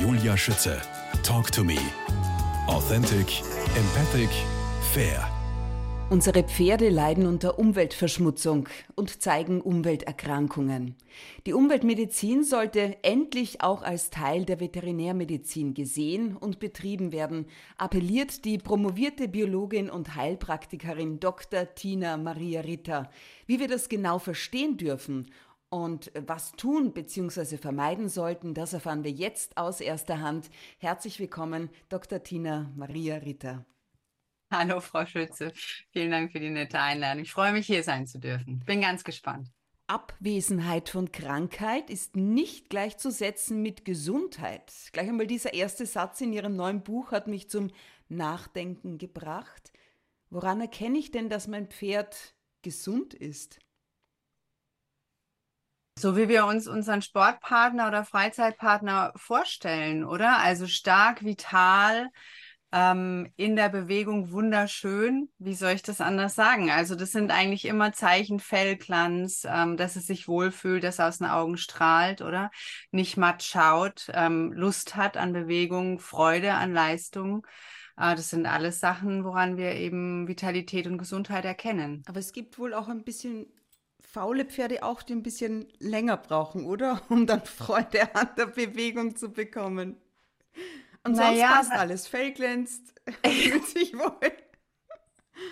Julia Schütze. Talk to me. Authentic, empathic, fair. Unsere Pferde leiden unter Umweltverschmutzung und zeigen Umwelterkrankungen. Die Umweltmedizin sollte endlich auch als Teil der Veterinärmedizin gesehen und betrieben werden, appelliert die promovierte Biologin und Heilpraktikerin Dr. Tina Maria Ritter. Wie wir das genau verstehen dürfen und was tun bzw. vermeiden sollten, das erfahren wir jetzt aus erster Hand. Herzlich willkommen, Dr. Tina Maria Ritter. Hallo, Frau Schütze. Vielen Dank für die nette Einladung. Ich freue mich, hier sein zu dürfen. Bin ganz gespannt. Abwesenheit von Krankheit ist nicht gleichzusetzen mit Gesundheit. Gleich einmal dieser erste Satz in Ihrem neuen Buch hat mich zum Nachdenken gebracht. Woran erkenne ich denn, dass mein Pferd gesund ist? So wie wir uns unseren Sportpartner oder Freizeitpartner vorstellen, oder? Also stark, vital, ähm, in der Bewegung wunderschön. Wie soll ich das anders sagen? Also das sind eigentlich immer Zeichen Fellglanz, ähm, dass es sich wohlfühlt, dass er aus den Augen strahlt, oder? Nicht matt schaut, ähm, Lust hat an Bewegung, Freude an Leistung. Äh, das sind alles Sachen, woran wir eben Vitalität und Gesundheit erkennen. Aber es gibt wohl auch ein bisschen faule Pferde auch, die ein bisschen länger brauchen, oder? Um dann Freude an der Bewegung zu bekommen. Und sonst naja, passt alles. Fell glänzt, fühlt sich wohl.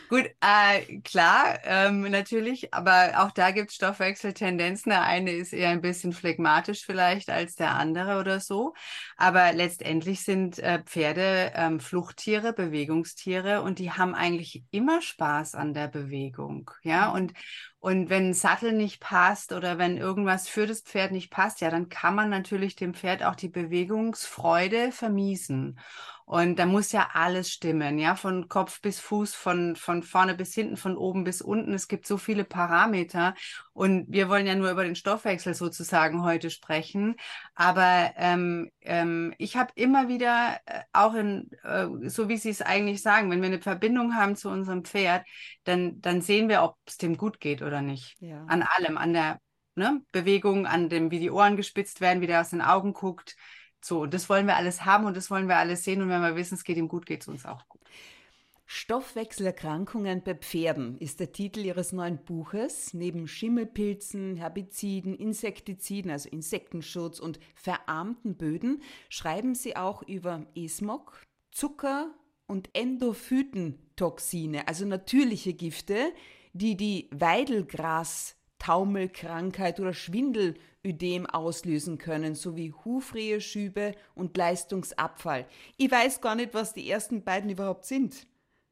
Gut, äh, klar, ähm, natürlich, aber auch da gibt es Stoffwechseltendenzen. Der eine ist eher ein bisschen phlegmatisch vielleicht als der andere oder so. Aber letztendlich sind äh, Pferde ähm, Fluchttiere, Bewegungstiere und die haben eigentlich immer Spaß an der Bewegung. Ja, mhm. und, und wenn ein Sattel nicht passt oder wenn irgendwas für das Pferd nicht passt, ja, dann kann man natürlich dem Pferd auch die Bewegungsfreude vermiesen. Und da muss ja alles stimmen, ja, von Kopf bis Fuß, von, von vorne bis hinten, von oben bis unten. Es gibt so viele Parameter. Und wir wollen ja nur über den Stoffwechsel sozusagen heute sprechen. Aber ähm, ähm, ich habe immer wieder, äh, auch in, äh, so wie Sie es eigentlich sagen, wenn wir eine Verbindung haben zu unserem Pferd, dann, dann sehen wir, ob es dem gut geht oder nicht. Ja. An allem, an der ne, Bewegung, an dem, wie die Ohren gespitzt werden, wie der aus den Augen guckt so, und das wollen wir alles haben und das wollen wir alles sehen. Und wenn wir wissen, es geht ihm gut, geht es uns auch gut. Stoffwechselerkrankungen bei Pferden ist der Titel Ihres neuen Buches. Neben Schimmelpilzen, Herbiziden, Insektiziden, also Insektenschutz und verarmten Böden schreiben Sie auch über Esmog, Zucker und Endophytentoxine, also natürliche Gifte, die die Weidelgras-Taumelkrankheit oder Schwindel Ödem auslösen können, sowie Hufreheschübe und Leistungsabfall. Ich weiß gar nicht, was die ersten beiden überhaupt sind.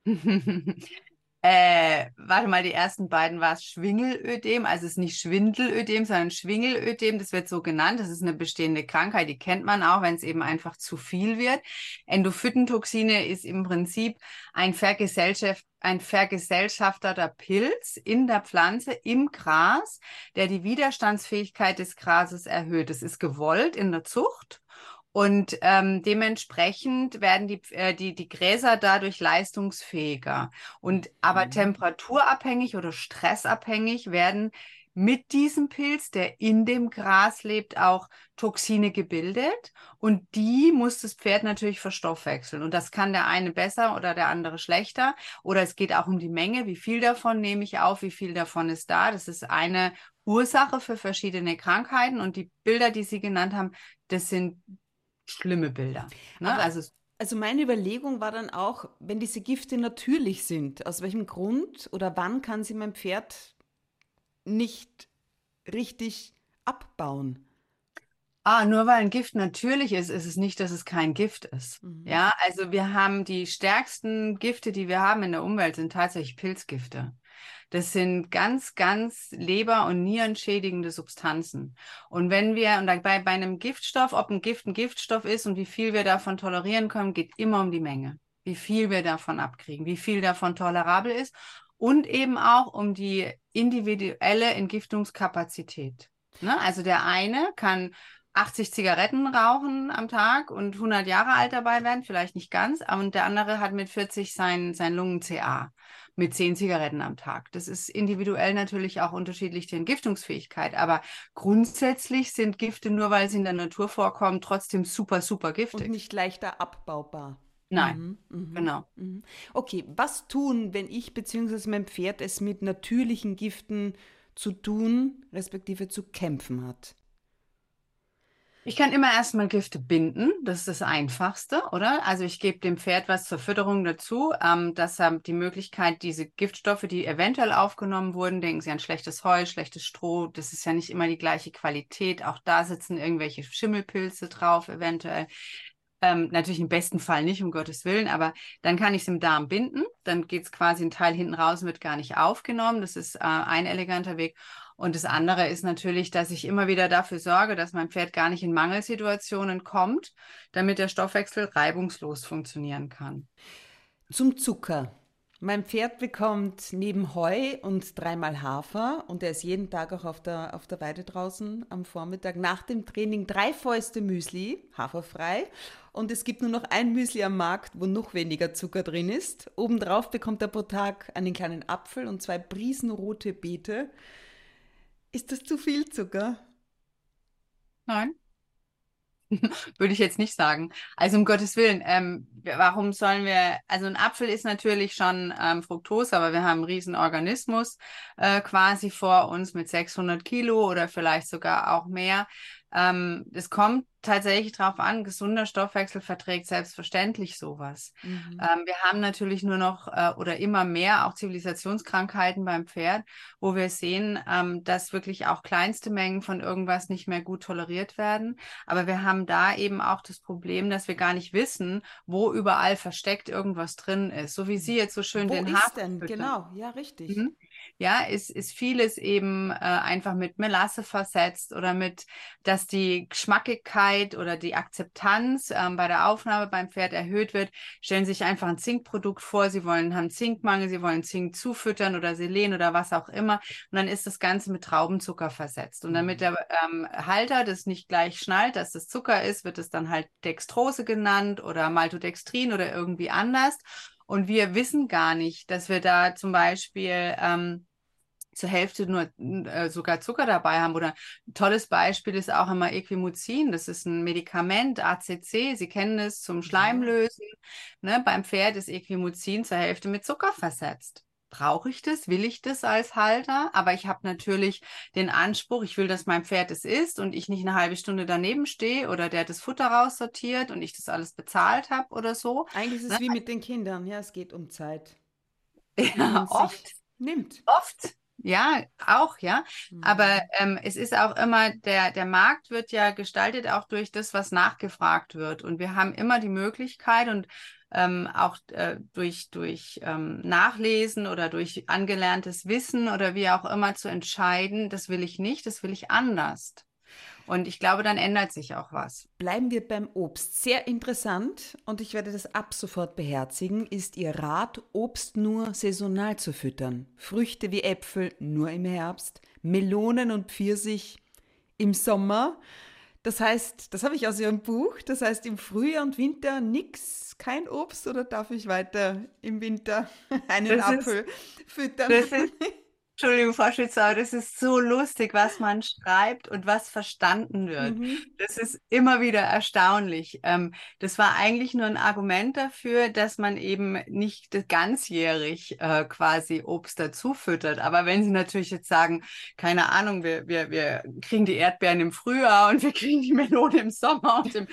Äh, warte mal, die ersten beiden war es Schwingelödem, also es ist nicht Schwindelödem, sondern Schwingelödem, das wird so genannt. Das ist eine bestehende Krankheit, die kennt man auch, wenn es eben einfach zu viel wird. Endophytentoxine ist im Prinzip ein, Vergesellschaft, ein vergesellschafterter Pilz in der Pflanze im Gras, der die Widerstandsfähigkeit des Grases erhöht. Das ist gewollt in der Zucht und ähm, dementsprechend werden die, äh, die, die Gräser dadurch leistungsfähiger. Und aber mhm. temperaturabhängig oder stressabhängig werden mit diesem Pilz, der in dem Gras lebt, auch Toxine gebildet. Und die muss das Pferd natürlich verstoffwechseln. Und das kann der eine besser oder der andere schlechter. Oder es geht auch um die Menge. Wie viel davon nehme ich auf? Wie viel davon ist da? Das ist eine Ursache für verschiedene Krankheiten. Und die Bilder, die Sie genannt haben, das sind schlimme Bilder. Ne? also, also meine Überlegung war dann auch, wenn diese Gifte natürlich sind, aus welchem Grund oder wann kann sie mein Pferd nicht richtig abbauen? Ah, nur weil ein Gift natürlich ist, ist es nicht, dass es kein Gift ist. Mhm. Ja, also wir haben die stärksten Gifte, die wir haben in der Umwelt, sind tatsächlich Pilzgifte. Das sind ganz, ganz leber- und nierenschädigende Substanzen. Und wenn wir, und bei, bei einem Giftstoff, ob ein Gift ein Giftstoff ist und wie viel wir davon tolerieren können, geht immer um die Menge. Wie viel wir davon abkriegen, wie viel davon tolerabel ist und eben auch um die individuelle Entgiftungskapazität. Ne? Also der eine kann 80 Zigaretten rauchen am Tag und 100 Jahre alt dabei werden, vielleicht nicht ganz, und der andere hat mit 40 sein, sein Lungen-CA mit 10 Zigaretten am Tag. Das ist individuell natürlich auch unterschiedlich die Entgiftungsfähigkeit, aber grundsätzlich sind Gifte, nur weil sie in der Natur vorkommen, trotzdem super, super giftig. Und nicht leichter abbaubar. Nein, mhm, mhm, genau. Mhm. Okay, was tun, wenn ich bzw. mein Pferd es mit natürlichen Giften zu tun, respektive zu kämpfen hat? Ich kann immer erstmal Gifte binden. Das ist das Einfachste, oder? Also ich gebe dem Pferd was zur Fütterung dazu. Ähm, dass er die Möglichkeit, diese Giftstoffe, die eventuell aufgenommen wurden, denken Sie an schlechtes Heu, schlechtes Stroh, das ist ja nicht immer die gleiche Qualität. Auch da sitzen irgendwelche Schimmelpilze drauf, eventuell. Ähm, natürlich im besten Fall nicht, um Gottes Willen, aber dann kann ich es im Darm binden. Dann geht es quasi ein Teil hinten raus und wird gar nicht aufgenommen. Das ist äh, ein eleganter Weg. Und das andere ist natürlich, dass ich immer wieder dafür sorge, dass mein Pferd gar nicht in Mangelsituationen kommt, damit der Stoffwechsel reibungslos funktionieren kann. Zum Zucker. Mein Pferd bekommt neben Heu und dreimal Hafer und er ist jeden Tag auch auf der, auf der Weide draußen am Vormittag nach dem Training drei Fäuste Müsli, haferfrei. Und es gibt nur noch ein Müsli am Markt, wo noch weniger Zucker drin ist. Obendrauf bekommt er pro Tag einen kleinen Apfel und zwei Prisen rote Beete. Ist das zu viel Zucker? Nein. Würde ich jetzt nicht sagen. Also um Gottes Willen, ähm, warum sollen wir, also ein Apfel ist natürlich schon ähm, Fructose, aber wir haben einen riesen Organismus äh, quasi vor uns mit 600 Kilo oder vielleicht sogar auch mehr. Ähm, es kommt tatsächlich darauf an, gesunder Stoffwechsel verträgt selbstverständlich sowas. Mhm. Ähm, wir haben natürlich nur noch äh, oder immer mehr auch Zivilisationskrankheiten beim Pferd, wo wir sehen, ähm, dass wirklich auch kleinste Mengen von irgendwas nicht mehr gut toleriert werden. Aber wir haben da eben auch das Problem, dass wir gar nicht wissen, wo überall versteckt irgendwas drin ist. So wie Sie jetzt so schön wo den Hafer. Denn? Genau, ja, richtig. Mhm ja, ist, ist vieles eben äh, einfach mit Melasse versetzt oder mit, dass die Geschmackigkeit oder die Akzeptanz ähm, bei der Aufnahme beim Pferd erhöht wird. Stellen Sie sich einfach ein Zinkprodukt vor, Sie wollen, haben Zinkmangel, Sie wollen Zink zufüttern oder Selen oder was auch immer. Und dann ist das Ganze mit Traubenzucker versetzt. Und damit mhm. der ähm, Halter das nicht gleich schnallt, dass das Zucker ist, wird es dann halt Dextrose genannt oder Maltodextrin oder irgendwie anders. Und wir wissen gar nicht, dass wir da zum Beispiel ähm, zur Hälfte nur äh, sogar Zucker dabei haben. Oder ein tolles Beispiel ist auch immer Equimuzin. Das ist ein Medikament, ACC. Sie kennen es zum Schleimlösen. Ne? Beim Pferd ist Equimuzin zur Hälfte mit Zucker versetzt brauche ich das, will ich das als Halter, aber ich habe natürlich den Anspruch, ich will, dass mein Pferd es isst und ich nicht eine halbe Stunde daneben stehe oder der das Futter raussortiert und ich das alles bezahlt habe oder so. Eigentlich ist es ne? wie mit den Kindern, ja, es geht um Zeit. Ja, oft. Nimmt. Oft. Ja, auch, ja. Mhm. Aber ähm, es ist auch immer, der, der Markt wird ja gestaltet auch durch das, was nachgefragt wird. Und wir haben immer die Möglichkeit und ähm, auch äh, durch, durch ähm, Nachlesen oder durch angelerntes Wissen oder wie auch immer zu entscheiden, das will ich nicht, das will ich anders. Und ich glaube, dann ändert sich auch was. Bleiben wir beim Obst. Sehr interessant und ich werde das ab sofort beherzigen, ist Ihr Rat, Obst nur saisonal zu füttern. Früchte wie Äpfel nur im Herbst, Melonen und Pfirsich im Sommer. Das heißt, das habe ich aus Ihrem Buch, das heißt im Frühjahr und Winter nichts, kein Obst oder darf ich weiter im Winter einen das Apfel ist, füttern? Das ist, Entschuldigung, Frau Schützer, das ist so lustig, was man schreibt und was verstanden wird. Mhm. Das ist immer wieder erstaunlich. Ähm, das war eigentlich nur ein Argument dafür, dass man eben nicht ganzjährig äh, quasi Obst dazu füttert. Aber wenn Sie natürlich jetzt sagen, keine Ahnung, wir, wir, wir kriegen die Erdbeeren im Frühjahr und wir kriegen die Melone im Sommer und im,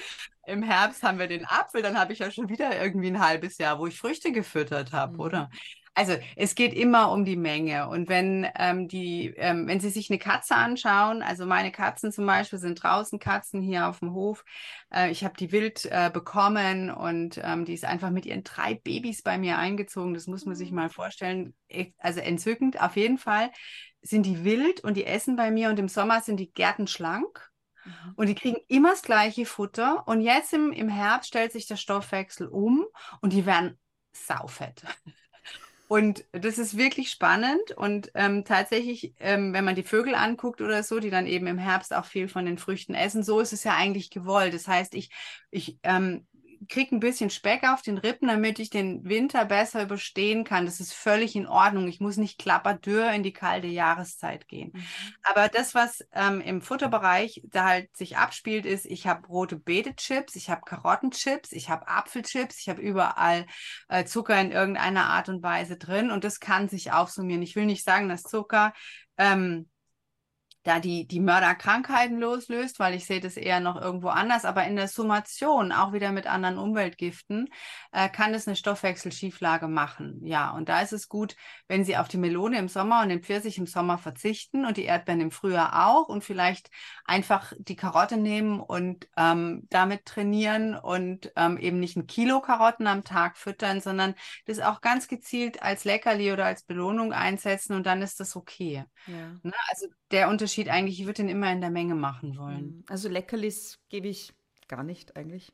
im Herbst haben wir den Apfel, dann habe ich ja schon wieder irgendwie ein halbes Jahr, wo ich Früchte gefüttert habe, mhm. oder? Also es geht immer um die Menge. Und wenn ähm, die, ähm, wenn Sie sich eine Katze anschauen, also meine Katzen zum Beispiel sind draußen Katzen hier auf dem Hof. Äh, ich habe die wild äh, bekommen und ähm, die ist einfach mit ihren drei Babys bei mir eingezogen. Das muss man sich mhm. mal vorstellen. Also entzückend. Auf jeden Fall sind die wild und die essen bei mir und im Sommer sind die Gärten schlank. Mhm. Und die kriegen immer das gleiche Futter. Und jetzt im, im Herbst stellt sich der Stoffwechsel um und die werden saufett. Und das ist wirklich spannend. Und ähm, tatsächlich, ähm, wenn man die Vögel anguckt oder so, die dann eben im Herbst auch viel von den Früchten essen, so ist es ja eigentlich gewollt. Das heißt, ich, ich ähm, kriege ein bisschen Speck auf den Rippen, damit ich den Winter besser überstehen kann. Das ist völlig in Ordnung. Ich muss nicht klapperdürr in die kalte Jahreszeit gehen. Mhm. Aber das, was ähm, im Futterbereich da halt sich abspielt, ist, ich habe rote Beete-Chips, ich habe Karottenchips, ich habe Apfelchips, ich habe überall äh, Zucker in irgendeiner Art und Weise drin und das kann sich aufsummieren. Ich will nicht sagen, dass Zucker ähm, da die, die Mörderkrankheiten loslöst, weil ich sehe das eher noch irgendwo anders, aber in der Summation, auch wieder mit anderen Umweltgiften, äh, kann es eine Stoffwechselschieflage machen. Ja, und da ist es gut, wenn Sie auf die Melone im Sommer und den Pfirsich im Sommer verzichten und die Erdbeeren im Frühjahr auch und vielleicht einfach die Karotte nehmen und ähm, damit trainieren und ähm, eben nicht ein Kilo Karotten am Tag füttern, sondern das auch ganz gezielt als Leckerli oder als Belohnung einsetzen und dann ist das okay. Ja. Ne? Also der Unterschied eigentlich, ich würde den immer in der Menge machen wollen. Mhm. Also Leckerlis gebe ich gar nicht eigentlich.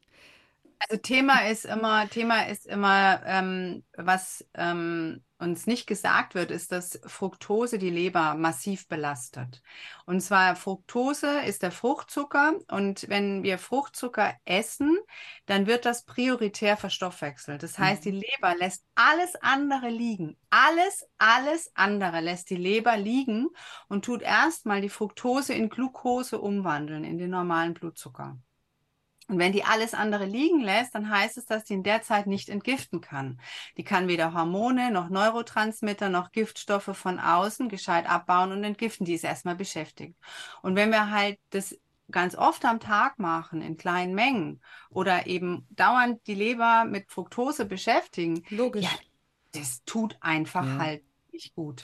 Also Thema ist immer, Thema ist immer, ähm, was ähm, uns nicht gesagt wird, ist, dass Fructose die Leber massiv belastet. Und zwar Fructose ist der Fruchtzucker und wenn wir Fruchtzucker essen, dann wird das prioritär verstoffwechselt. Das heißt, die mhm. Leber lässt alles andere liegen. Alles, alles andere lässt die Leber liegen und tut erstmal die Fructose in Glucose umwandeln, in den normalen Blutzucker. Und wenn die alles andere liegen lässt, dann heißt es, dass die in der Zeit nicht entgiften kann. Die kann weder Hormone noch Neurotransmitter noch Giftstoffe von außen gescheit abbauen und entgiften. Die ist erstmal beschäftigt. Und wenn wir halt das ganz oft am Tag machen, in kleinen Mengen oder eben dauernd die Leber mit Fructose beschäftigen, Logisch. Ja, das tut einfach ja. halt nicht gut.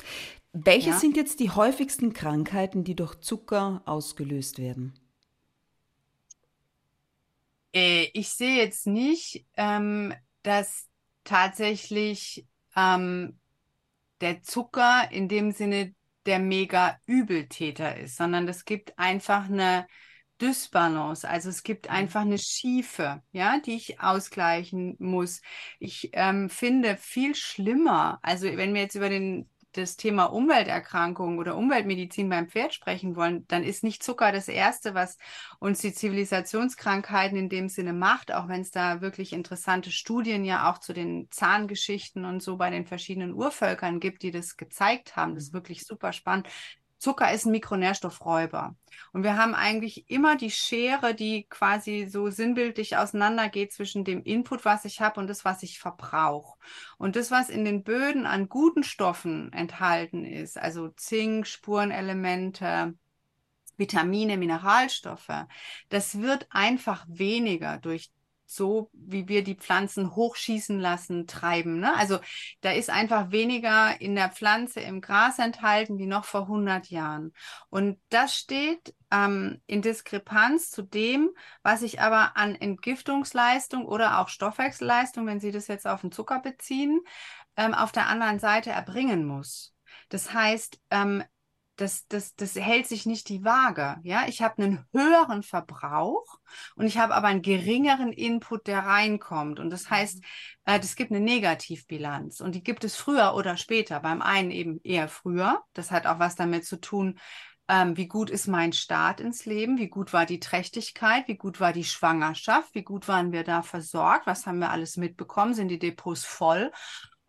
Welche ja? sind jetzt die häufigsten Krankheiten, die durch Zucker ausgelöst werden? Äh, ich sehe jetzt nicht, ähm, dass tatsächlich ähm, der Zucker in dem Sinne der mega Übeltäter ist, sondern es gibt einfach eine Dysbalance, also es gibt mhm. einfach eine Schiefe, ja, die ich ausgleichen muss. Ich ähm, finde viel schlimmer, also wenn wir jetzt über den das Thema Umwelterkrankungen oder Umweltmedizin beim Pferd sprechen wollen, dann ist nicht Zucker das Erste, was uns die Zivilisationskrankheiten in dem Sinne macht, auch wenn es da wirklich interessante Studien ja auch zu den Zahngeschichten und so bei den verschiedenen Urvölkern gibt, die das gezeigt haben. Das ist wirklich super spannend. Zucker ist ein Mikronährstoffräuber. Und wir haben eigentlich immer die Schere, die quasi so sinnbildlich auseinandergeht zwischen dem Input, was ich habe, und das, was ich verbrauche. Und das, was in den Böden an guten Stoffen enthalten ist, also Zink, Spurenelemente, Vitamine, Mineralstoffe, das wird einfach weniger durch so, wie wir die Pflanzen hochschießen lassen, treiben. Ne? Also da ist einfach weniger in der Pflanze im Gras enthalten wie noch vor 100 Jahren. Und das steht ähm, in Diskrepanz zu dem, was ich aber an Entgiftungsleistung oder auch Stoffwechselleistung, wenn Sie das jetzt auf den Zucker beziehen, ähm, auf der anderen Seite erbringen muss. Das heißt, ähm, das, das, das hält sich nicht die Waage. Ja, ich habe einen höheren Verbrauch und ich habe aber einen geringeren Input, der reinkommt. Und das heißt, mhm. äh, das gibt eine Negativbilanz und die gibt es früher oder später. Beim einen eben eher früher. Das hat auch was damit zu tun, ähm, wie gut ist mein Start ins Leben, wie gut war die Trächtigkeit, wie gut war die Schwangerschaft, wie gut waren wir da versorgt, was haben wir alles mitbekommen, sind die Depots voll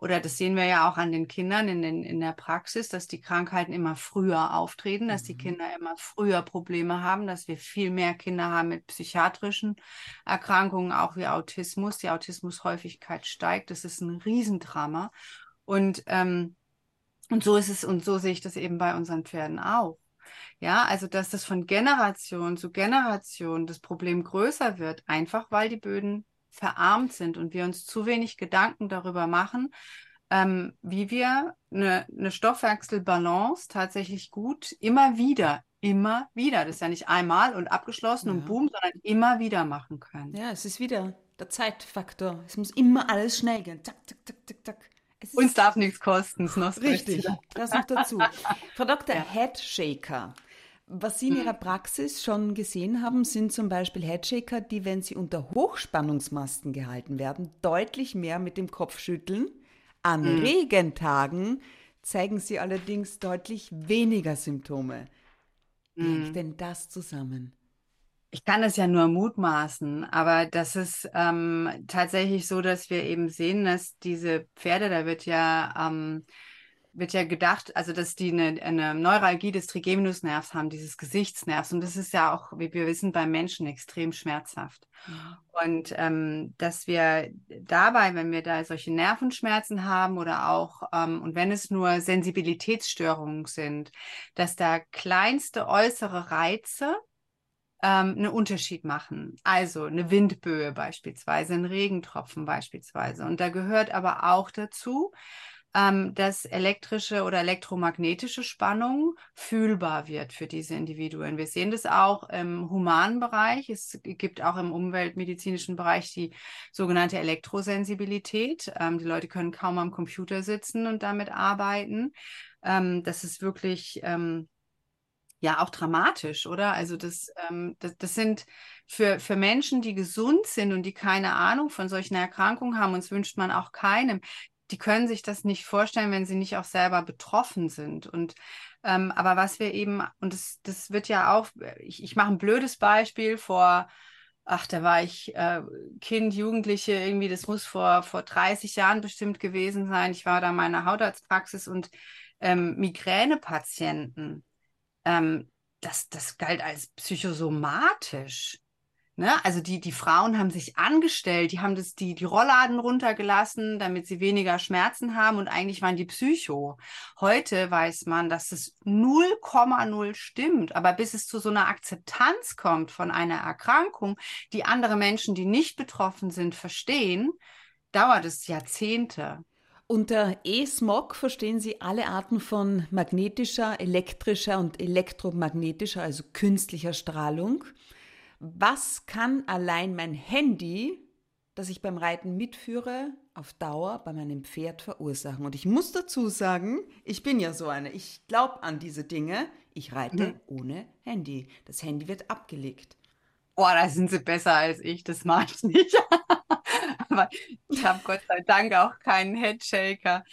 oder das sehen wir ja auch an den Kindern in, den, in der Praxis, dass die Krankheiten immer früher auftreten, dass die mhm. Kinder immer früher Probleme haben, dass wir viel mehr Kinder haben mit psychiatrischen Erkrankungen, auch wie Autismus. Die Autismushäufigkeit steigt. Das ist ein Riesendrama. Und, ähm, und so ist es, und so sehe ich das eben bei unseren Pferden auch. Ja, also dass das von Generation zu Generation das Problem größer wird, einfach weil die Böden verarmt sind und wir uns zu wenig Gedanken darüber machen, ähm, wie wir eine, eine Stoffwechselbalance tatsächlich gut immer wieder, immer wieder, das ist ja nicht einmal und abgeschlossen ja. und boom, sondern immer wieder machen können. Ja, es ist wieder der Zeitfaktor. Es muss immer alles schnell gehen. Zack, zack, zack, zack, zack. Uns darf nichts kosten. Richtig, das noch dazu. Frau Dr. Ja. Headshaker was Sie in Ihrer Praxis schon gesehen haben, sind zum Beispiel Headshaker, die, wenn sie unter Hochspannungsmasten gehalten werden, deutlich mehr mit dem Kopf schütteln An mhm. Regentagen zeigen sie allerdings deutlich weniger Symptome. Wie mhm. hängt denn das zusammen? Ich kann es ja nur mutmaßen, aber das ist ähm, tatsächlich so, dass wir eben sehen, dass diese Pferde, da wird ja ähm, wird ja gedacht, also dass die eine, eine Neuralgie des Trigeminusnervs haben, dieses Gesichtsnervs. Und das ist ja auch, wie wir wissen, beim Menschen extrem schmerzhaft. Mhm. Und ähm, dass wir dabei, wenn wir da solche Nervenschmerzen haben oder auch, ähm, und wenn es nur Sensibilitätsstörungen sind, dass da kleinste äußere Reize ähm, einen Unterschied machen. Also eine Windböe beispielsweise, ein Regentropfen beispielsweise. Und da gehört aber auch dazu, ähm, dass elektrische oder elektromagnetische Spannung fühlbar wird für diese Individuen. Wir sehen das auch im humanen Bereich. Es gibt auch im umweltmedizinischen Bereich die sogenannte Elektrosensibilität. Ähm, die Leute können kaum am Computer sitzen und damit arbeiten. Ähm, das ist wirklich ähm, ja auch dramatisch, oder? Also das, ähm, das, das, sind für, für Menschen, die gesund sind und die keine Ahnung von solchen Erkrankungen haben, uns wünscht man auch keinem, die können sich das nicht vorstellen, wenn sie nicht auch selber betroffen sind. Und ähm, aber was wir eben, und das, das wird ja auch, ich, ich mache ein blödes Beispiel vor, ach, da war ich äh, Kind, Jugendliche, irgendwie, das muss vor, vor 30 Jahren bestimmt gewesen sein. Ich war da in meiner Hautarztpraxis und ähm, Migränepatienten, ähm, das, das galt als psychosomatisch. Ne? Also die, die Frauen haben sich angestellt, die haben das, die, die Rollladen runtergelassen, damit sie weniger Schmerzen haben und eigentlich waren die Psycho. Heute weiß man, dass es 0,0 stimmt, aber bis es zu so einer Akzeptanz kommt von einer Erkrankung, die andere Menschen, die nicht betroffen sind, verstehen, dauert es Jahrzehnte. Unter E-Smog verstehen Sie alle Arten von magnetischer, elektrischer und elektromagnetischer, also künstlicher Strahlung was kann allein mein Handy, das ich beim Reiten mitführe, auf Dauer bei meinem Pferd verursachen? Und ich muss dazu sagen, ich bin ja so eine, ich glaube an diese Dinge. Ich reite mhm. ohne Handy. Das Handy wird abgelegt. Boah, da sind sie besser als ich, das mache ich nicht. Aber ich habe Gott sei Dank auch keinen Headshaker.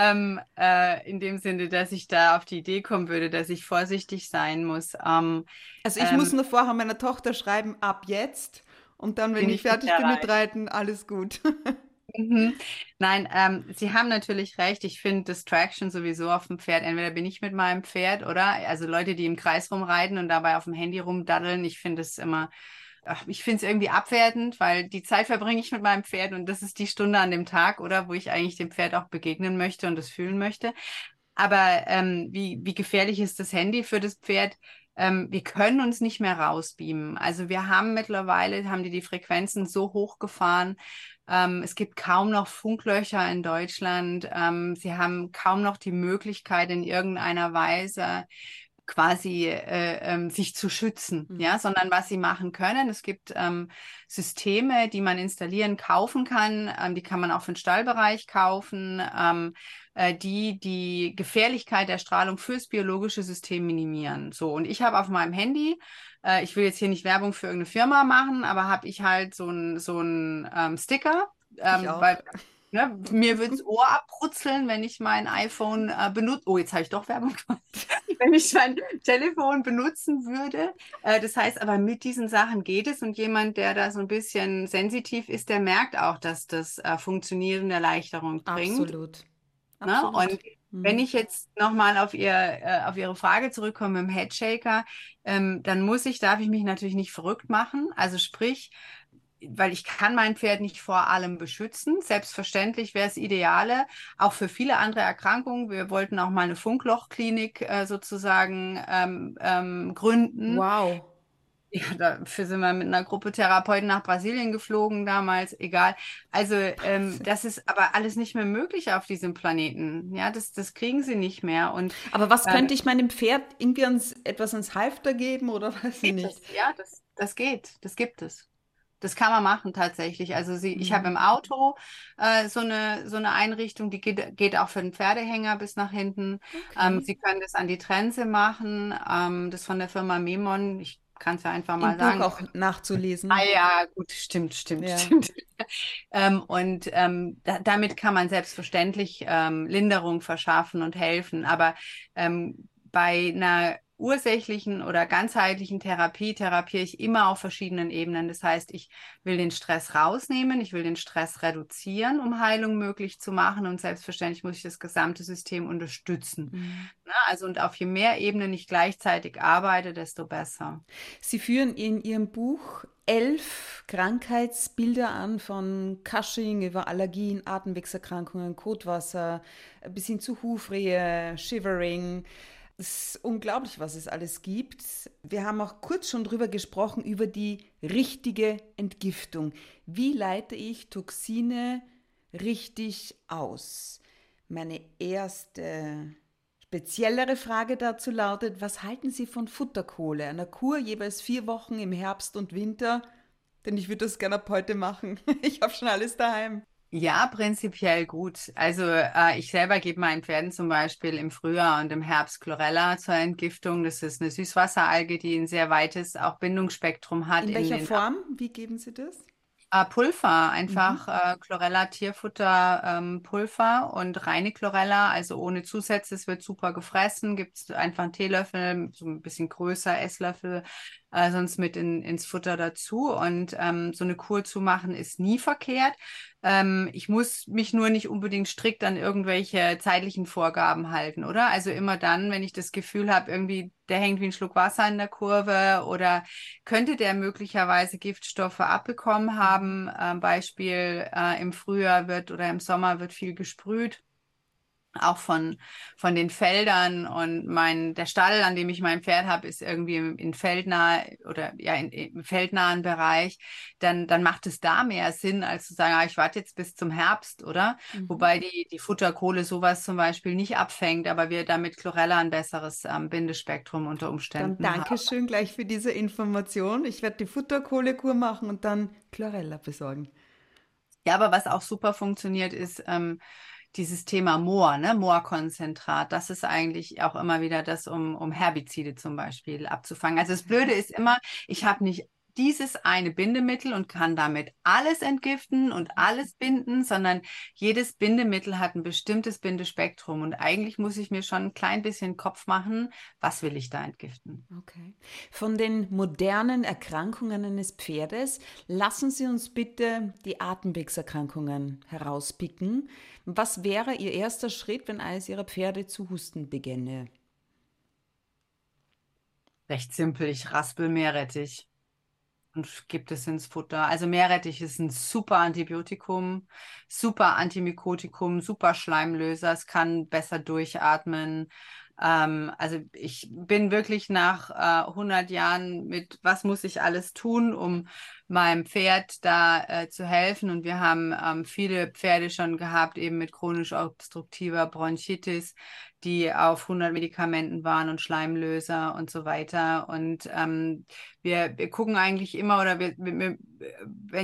Ähm, äh, in dem Sinne, dass ich da auf die Idee kommen würde, dass ich vorsichtig sein muss. Ähm, also ich ähm, muss nur vorher meiner Tochter schreiben, ab jetzt. Und dann, wenn ich, fertig bin mit Reiten, alles gut. Mhm. Nein, ähm, Sie haben natürlich recht. Ich finde Distraction sowieso auf dem Pferd. Entweder bin ich mit meinem Pferd oder also Leute, die im Kreis rumreiten und dabei auf dem Handy rumdaddeln. Ich finde es immer ach, ich finde es irgendwie abwertend, weil die Zeit verbringe ich mit meinem Pferd und das ist die Stunde an dem Tag, oder wo ich eigentlich dem Pferd auch begegnen möchte und es fühlen möchte. Aber ähm, wie, wie gefährlich ist das Handy für das Pferd? Ähm, wir können uns nicht mehr rausbeamen. Also wir haben mittlerweile, haben die die Frequenzen so hochgefahren, ähm, es gibt kaum noch Funklöcher in Deutschland. Ähm, sie haben kaum noch die Möglichkeit, in irgendeiner Weise quasi äh, ähm, sich zu schützen, mhm. ja, sondern was sie machen können. Es gibt ähm, Systeme, die man installieren, kaufen kann. Ähm, die kann man auch für den Stallbereich kaufen, ähm, äh, die die Gefährlichkeit der Strahlung fürs biologische System minimieren. So und ich habe auf meinem Handy äh, ich will jetzt hier nicht Werbung für irgendeine Firma machen, aber habe ich halt so ein so ein ähm, Sticker, ähm, weil Ne, mir würde das Ohr abbrutzeln, wenn ich mein iPhone äh, benutze. Oh, jetzt habe ich doch Werbung gemacht. wenn ich mein Telefon benutzen würde. Äh, das heißt aber, mit diesen Sachen geht es und jemand, der da so ein bisschen sensitiv ist, der merkt auch, dass das äh, funktionierende Erleichterung bringt. Absolut. Ne? Absolut. Und mhm. wenn ich jetzt nochmal auf, ihr, äh, auf Ihre Frage zurückkomme im Headshaker, ähm, dann muss ich, darf ich mich natürlich nicht verrückt machen. Also sprich, weil ich kann mein Pferd nicht vor allem beschützen. Selbstverständlich wäre es ideale, auch für viele andere Erkrankungen. Wir wollten auch mal eine Funklochklinik äh, sozusagen ähm, ähm, gründen. Wow. Ja, dafür sind wir mit einer Gruppe Therapeuten nach Brasilien geflogen damals, egal. Also ähm, das ist aber alles nicht mehr möglich auf diesem Planeten. Ja, das, das kriegen sie nicht mehr. Und, aber was äh, könnte ich meinem Pferd irgendwie ans, etwas ans Halfter geben oder weiß ich nicht? Das, ja, das, das geht, das gibt es. Das kann man machen tatsächlich. Also sie, mhm. ich habe im Auto äh, so, eine, so eine Einrichtung, die geht, geht auch für den Pferdehänger bis nach hinten. Okay. Ähm, sie können das an die Trense machen. Ähm, das von der Firma Memon. Ich kannst du einfach mal Im sagen. Buch auch nachzulesen. Ah ja, gut, stimmt, stimmt, Ja. stimmt. ähm, und ähm, da, damit kann man selbstverständlich ähm, Linderung verschaffen und helfen. Aber ähm, bei einer ursächlichen oder ganzheitlichen Therapie therapiere ich immer auf verschiedenen Ebenen. Das heißt, ich will den Stress rausnehmen, ich will den Stress reduzieren, um Heilung möglich zu machen. Und selbstverständlich muss ich das gesamte System unterstützen. Mhm. Ne? Also und auf je mehr Ebenen ich gleichzeitig arbeite, desto besser. Sie führen in Ihrem Buch elf Krankheitsbilder an, von Cushing über Allergien, Atemwegserkrankungen, Kotwasser bis hin zu Hufrehe, Shivering. Es ist unglaublich, was es alles gibt. Wir haben auch kurz schon drüber gesprochen, über die richtige Entgiftung. Wie leite ich Toxine richtig aus? Meine erste speziellere Frage dazu lautet, was halten Sie von Futterkohle, einer Kur jeweils vier Wochen im Herbst und Winter? Denn ich würde das gerne ab heute machen. Ich habe schon alles daheim. Ja, prinzipiell gut. Also äh, ich selber gebe meinen Pferden zum Beispiel im Frühjahr und im Herbst Chlorella zur Entgiftung. Das ist eine Süßwasseralge, die ein sehr weites auch Bindungsspektrum hat. In welcher den, Form? Wie geben Sie das? Äh, Pulver, einfach äh, Chlorella Tierfutter ähm, Pulver und reine Chlorella, also ohne Zusätze. Es wird super gefressen. Gibt es einfach einen Teelöffel, so ein bisschen größer, Esslöffel, äh, sonst mit in, ins Futter dazu. Und ähm, so eine Kur zu machen ist nie verkehrt. Ähm, ich muss mich nur nicht unbedingt strikt an irgendwelche zeitlichen Vorgaben halten, oder? Also immer dann, wenn ich das Gefühl habe, irgendwie der hängt wie ein Schluck Wasser in der Kurve oder könnte der möglicherweise Giftstoffe abbekommen haben. Ähm, Beispiel äh, im Frühjahr wird oder im Sommer wird viel gesprüht auch von, von den Feldern und mein, der Stall, an dem ich mein Pferd habe, ist irgendwie im, in feldnah oder ja, in, im feldnahen Bereich, dann, dann macht es da mehr Sinn, als zu sagen, ah, ich warte jetzt bis zum Herbst, oder? Mhm. Wobei die, die Futterkohle sowas zum Beispiel nicht abfängt, aber wir damit Chlorella ein besseres ähm, Bindespektrum unter Dann Umständen danke haben. schön gleich für diese Information. Ich werde die Futterkohlekur machen und dann Chlorella besorgen. Ja, aber was auch super funktioniert, ist ähm, dieses Thema Moor, ne? Moorkonzentrat. Das ist eigentlich auch immer wieder das, um, um Herbizide zum Beispiel abzufangen. Also das Blöde ist immer, ich habe nicht dieses eine Bindemittel und kann damit alles entgiften und alles binden, sondern jedes Bindemittel hat ein bestimmtes Bindespektrum. Und eigentlich muss ich mir schon ein klein bisschen Kopf machen, was will ich da entgiften. Okay. Von den modernen Erkrankungen eines Pferdes lassen Sie uns bitte die Atemwegserkrankungen herauspicken. Was wäre Ihr erster Schritt, wenn eines Ihrer Pferde zu husten beginne? Recht simpel, ich raspel Meerrettich und gebe es ins Futter. Also Meerrettich ist ein super Antibiotikum, super Antimykotikum, super Schleimlöser. Es kann besser durchatmen. Ähm, also ich bin wirklich nach äh, 100 Jahren mit, was muss ich alles tun, um meinem Pferd da äh, zu helfen. Und wir haben ähm, viele Pferde schon gehabt, eben mit chronisch obstruktiver Bronchitis, die auf 100 Medikamenten waren und Schleimlöser und so weiter. Und ähm, wir, wir gucken eigentlich immer, oder wenn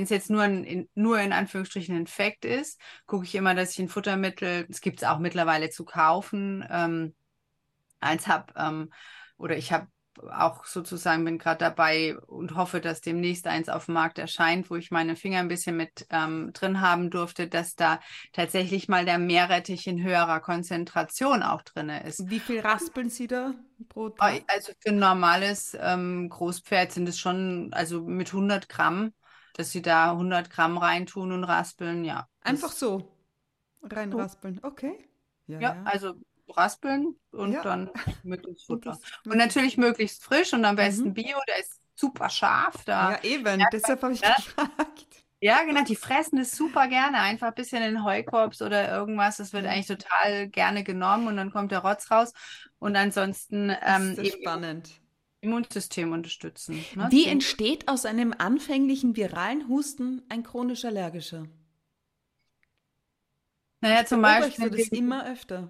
es jetzt nur, ein, nur in Anführungsstrichen Infekt ist, gucke ich immer, dass ich ein Futtermittel, es gibt es auch mittlerweile zu kaufen, ähm, eins habe ähm, oder ich habe auch sozusagen bin gerade dabei und hoffe, dass demnächst eins auf dem Markt erscheint, wo ich meine Finger ein bisschen mit ähm, drin haben durfte, dass da tatsächlich mal der Meerrettich in höherer Konzentration auch drin ist. Wie viel raspeln Sie da pro Tag? Also für ein normales ähm, Großpferd sind es schon, also mit 100 Gramm, dass sie da 100 Gramm reintun und raspeln, ja. Einfach so reinraspeln. Okay. Ja, also raspeln und Ja. dann Und Futter. Und natürlich möglichst frisch und am besten Mhm. Bio, der ist super scharf. Da. Ja, eben. Deshalb habe ich ne? gefragt. Ja, genau, die fressen es super gerne. Einfach ein bisschen in den Heukorbs oder irgendwas. Das wird eigentlich total gerne genommen und dann kommt der Rotz raus. Und ansonsten ähm, Das ist spannend. Immunsystem unterstützen. Ne? Wie entsteht aus einem anfänglichen viralen Husten ein chronisch allergischer? Naja, zum Beispiel. das immer öfter.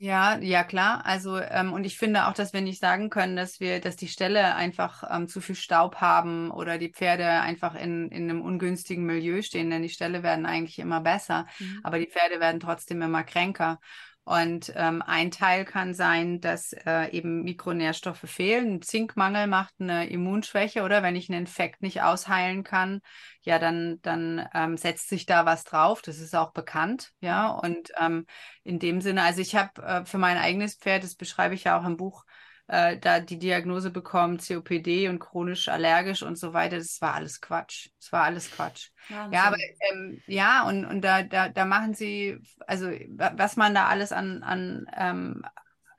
Ja, ja, klar. Also, ähm, und ich finde auch, dass wir nicht sagen können, dass wir, dass die Ställe einfach ähm, zu viel Staub haben oder die Pferde einfach in, in einem ungünstigen Milieu stehen, denn die Ställe werden eigentlich immer besser, Mhm. aber die Pferde werden trotzdem immer kränker. Und ähm, ein Teil kann sein, dass äh, eben Mikronährstoffe fehlen. Ein Zinkmangel macht eine Immunschwäche oder wenn ich einen Infekt nicht ausheilen kann, ja, dann, dann ähm, setzt sich da was drauf. Das ist auch bekannt, ja. Und ähm, in dem Sinne, also ich habe äh, für mein eigenes Pferd, das beschreibe ich ja auch im Buch, äh, da die Diagnose bekommen, COPD und chronisch allergisch und so weiter, das war alles Quatsch. Das war alles Quatsch. Wahnsinn. Ja, aber ähm, ja, und, und da, da, da machen sie, also was man da alles an, an ähm,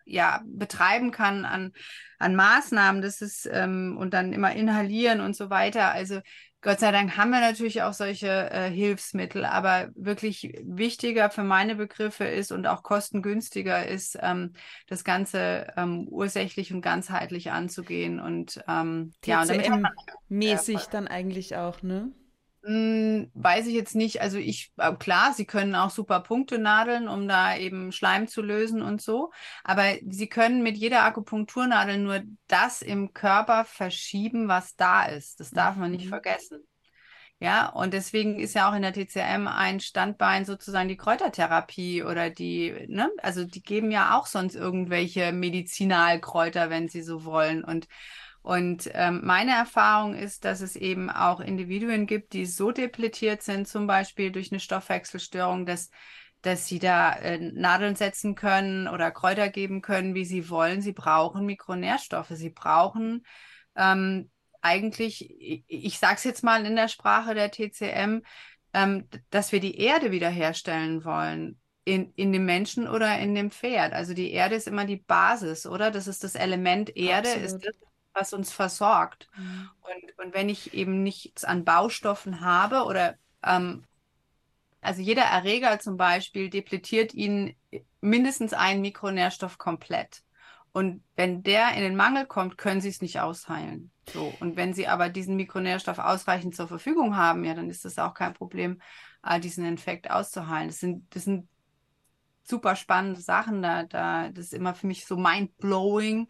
ja, betreiben kann an, an Maßnahmen, das ist ähm, und dann immer inhalieren und so weiter. Also Gott sei Dank haben wir natürlich auch solche äh, Hilfsmittel, aber wirklich wichtiger für meine Begriffe ist und auch kostengünstiger ist, ähm, das Ganze ähm, ursächlich und ganzheitlich anzugehen. Und ähm, ja, und damit mäßig dann eigentlich auch, ne? Hm, weiß ich jetzt nicht. Also ich, äh, klar, sie können auch super Punkte nadeln, um da eben Schleim zu lösen und so. Aber sie können mit jeder Akupunkturnadel nur das im Körper verschieben, was da ist. Das darf man nicht mhm. vergessen. Ja, und deswegen ist ja auch in der TCM ein Standbein sozusagen die Kräutertherapie oder die, ne, also die geben ja auch sonst irgendwelche Medizinalkräuter, wenn sie so wollen. Und und ähm, meine Erfahrung ist, dass es eben auch Individuen gibt, die so depletiert sind, zum Beispiel durch eine Stoffwechselstörung, dass, dass sie da äh, Nadeln setzen können oder Kräuter geben können, wie sie wollen. Sie brauchen Mikronährstoffe. Sie brauchen ähm, eigentlich, ich, ich sage es jetzt mal in der Sprache der TCM, ähm, dass wir die Erde wiederherstellen wollen. In, in dem Menschen oder in dem Pferd. Also die Erde ist immer die Basis, oder? Das ist das Element Erde, Absolut. ist das, was uns versorgt. Mhm. Und, und wenn ich eben nichts an Baustoffen habe oder ähm, also jeder Erreger zum Beispiel depletiert ihn mindestens einen Mikronährstoff komplett. Und wenn der in den Mangel kommt, können sie es nicht ausheilen. So. Und wenn sie aber diesen Mikronährstoff ausreichend zur Verfügung haben, ja, dann ist es auch kein Problem, äh, diesen Infekt auszuheilen. Das sind, das sind super spannende Sachen. Da, da, das ist immer für mich so mind-blowing,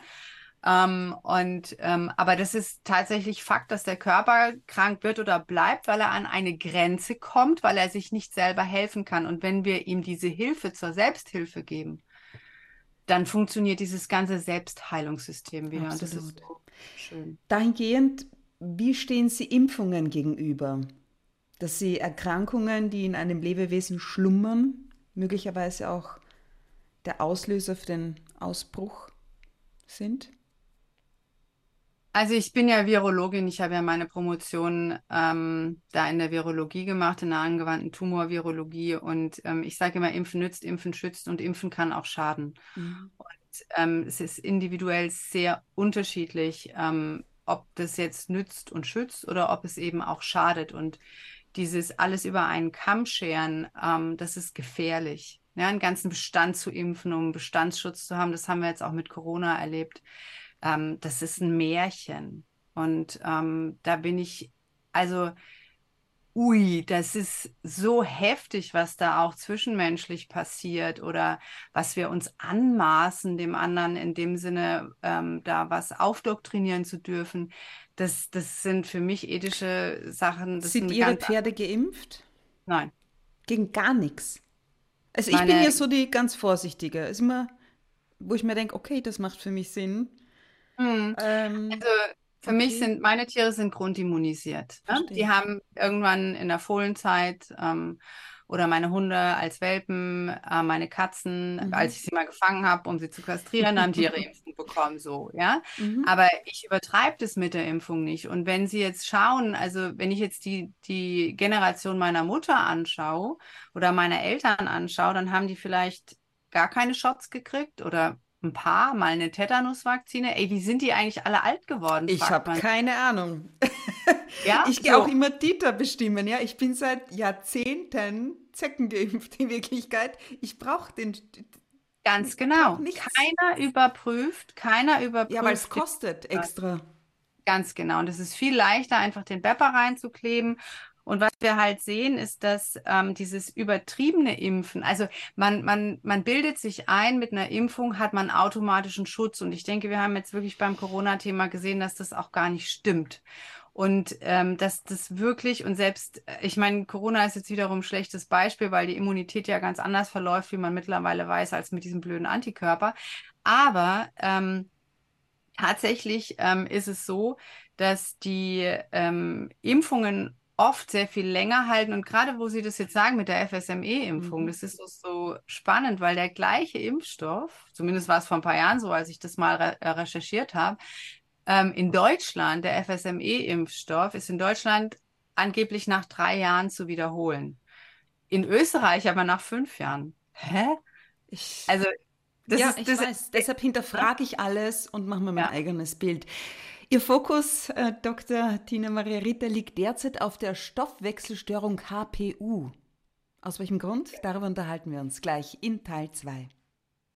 ähm, und ähm, aber das ist tatsächlich Fakt, dass der Körper krank wird oder bleibt, weil er an eine Grenze kommt, weil er sich nicht selber helfen kann. Und wenn wir ihm diese Hilfe zur Selbsthilfe geben, dann funktioniert dieses ganze Selbstheilungssystem wieder. Absolut. Und das ist so schön. Dahingehend, wie stehen Sie Impfungen gegenüber? Dass Sie Erkrankungen, die in einem Lebewesen schlummern, möglicherweise auch der Auslöser für den Ausbruch sind? Also ich bin ja Virologin, ich habe ja meine Promotion ähm, da in der Virologie gemacht, in der angewandten Tumorvirologie. Und ähm, ich sage immer, Impfen nützt, Impfen schützt und Impfen kann auch schaden. Mhm. Und ähm, es ist individuell sehr unterschiedlich, ähm, ob das jetzt nützt und schützt oder ob es eben auch schadet. Und dieses alles über einen Kamm scheren, ähm, das ist gefährlich. Ja, einen ganzen Bestand zu impfen, um Bestandsschutz zu haben, das haben wir jetzt auch mit Corona erlebt ähm, das ist ein Märchen. Und ähm, da bin ich, also, ui, das ist so heftig, was da auch zwischenmenschlich passiert oder was wir uns anmaßen, dem anderen in dem Sinne ähm, da was aufdoktrinieren zu dürfen. Das, das sind für mich ethische Sachen. sind, sind Ihre Pferde geimpft? Nein. Gegen gar nichts. Also ich Meine, bin ja so die ganz Vorsichtige. Ist immer, wo ich mir denke, okay, das macht für mich Sinn. Mhm. Ähm, also für okay. mich sind meine Tiere sind grundimmunisiert. Ne? Die haben irgendwann in der Fohlenzeit ähm, oder meine Hunde als Welpen, äh, meine Katzen, mhm. als ich sie mal gefangen habe, um sie zu kastrieren, haben die ihre Impfung bekommen, so, ja. Mhm. Aber ich übertreibe das mit der Impfung nicht. Und wenn Sie jetzt schauen, also wenn ich jetzt die, die Generation meiner Mutter anschaue oder meiner Eltern anschaue, dann haben die vielleicht gar keine Shots gekriegt oder ein paar, mal eine Tetanusvakzine. Ey, wie sind die eigentlich alle alt geworden? Ich habe keine Ahnung. ja, ich gehe so. auch immer Dieter bestimmen. Ja, ich bin seit Jahrzehnten Zecken geimpft in Wirklichkeit. Ich brauche den. Ganz genau. Keiner überprüft, keiner überprüft. Ja, weil es kostet extra. Ganz genau. Und es ist viel leichter, einfach den Bepper reinzukleben und was wir halt sehen, ist, dass ähm, dieses übertriebene Impfen, also man, man, man bildet sich ein, mit einer Impfung hat man automatischen Schutz. Und ich denke, wir haben jetzt wirklich beim Corona-Thema gesehen, dass das auch gar nicht stimmt. Und ähm, dass das wirklich, und selbst, äh, ich meine, Corona ist jetzt wiederum ein schlechtes Beispiel, weil die Immunität ja ganz anders verläuft, wie man mittlerweile weiß, als mit diesem blöden Antikörper. Aber ähm, tatsächlich ähm, ist es so, dass die ähm, Impfungen oft sehr viel länger halten. Und gerade wo Sie das jetzt sagen mit der FSME-Impfung, mhm. das ist so, so, spannend, weil der gleiche Impfstoff, zumindest war es vor ein paar Jahren so, als ich das mal re äh, recherchiert habe, ähm, in Deutschland, der FSME-Impfstoff, ist in Deutschland angeblich nach drei Jahren zu wiederholen. In Österreich aber nach fünf Jahren. Hä? Ich, also, das ja, ist, ich das weiß. Ist, Deshalb hinterfrage ich alles und mache mir mein ja. eigenes Bild. Ihr Fokus, äh, Dr. Tina Maria Ritter, liegt derzeit auf der Stoffwechselstörung HPU. Aus welchem Grund? Darüber unterhalten wir uns gleich in Teil 2.